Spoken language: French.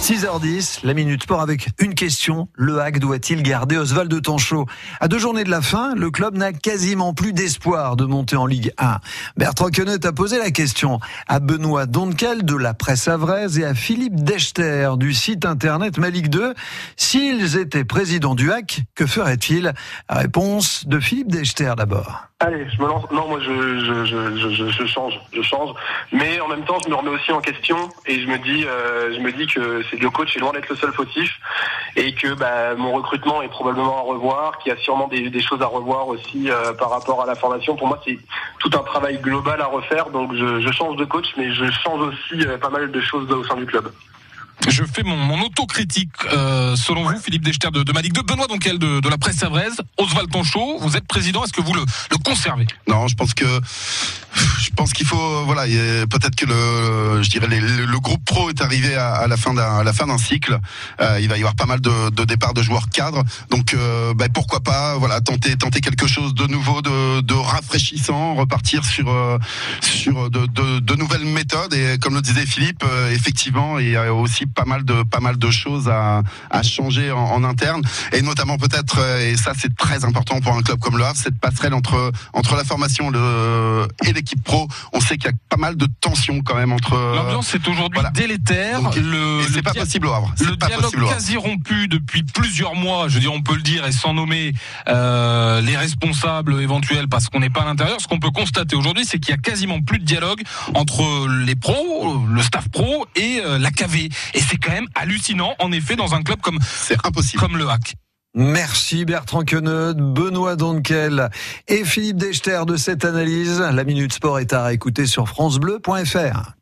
6h10, la Minute Sport avec une question. Le hack doit-il garder Oswald de Tanchot? À deux journées de la fin, le club n'a quasiment plus d'espoir de monter en Ligue 1. Bertrand Quenet a posé la question à Benoît Donkel de la presse avraise et à Philippe Dechter du site internet Malik 2. S'ils étaient présidents du hack, que feraient-ils? Réponse de Philippe Dechter d'abord. Allez, je me lance. Non, moi, je, je, je, change, je change. Mais en même temps, je me remets aussi en question et je me dis, euh, je me dis que c'est le coach est loin d'être le seul fautif et que bah, mon recrutement est probablement à revoir, qu'il y a sûrement des, des, choses à revoir aussi euh, par rapport à la formation. Pour moi, c'est tout un travail global à refaire. Donc, je, change de coach, mais je change aussi euh, pas mal de choses au sein du club. Je fais mon, mon autocritique, euh, selon vous, Philippe Dechter de, de de Benoît Donquel de, de la presse savraise, Oswald Tonchot, vous êtes président, est-ce que vous le, conservez? Non, je pense que je pense qu'il faut voilà peut-être que le je dirais le, groupe pro est arrivé à, la fin d'un la fin d'un cycle. Euh, il va y avoir pas mal de, départs de joueurs cadres. Donc euh, bah, pourquoi pas voilà tenter tenter quelque chose de nouveau de, rafraîchissant repartir sur sur de, de, nouvelles méthodes. Et comme le disait Philippe effectivement il y a aussi pas mal de choses à, changer en, interne. Et notamment peut-être et ça c'est très important pour un club comme le Havre cette passerelle entre la formation et l'équipe pro sait qu'il y a pas mal de tensions quand même entre. Euh, L'ambiance est aujourd'hui délétère. le, c'est pas possible au Havre. Le dialogue quasi rompu depuis plusieurs mois. Je veux dire, on peut le dire et sans nommer euh, les responsables éventuels parce qu'on n'est pas à l'intérieur. Ce qu'on peut constater aujourd'hui, c'est qu'il y a quasiment plus de dialogue entre les pros, le staff pro et euh, la KV. Et c'est quand même hallucinant, en effet, dans un club comme c'est impossible comme le Hack. Merci Bertrand Queneud, Benoît Donkel et Philippe Dechter de cette analyse. La Minute Sport est à écouter sur francebleu.fr.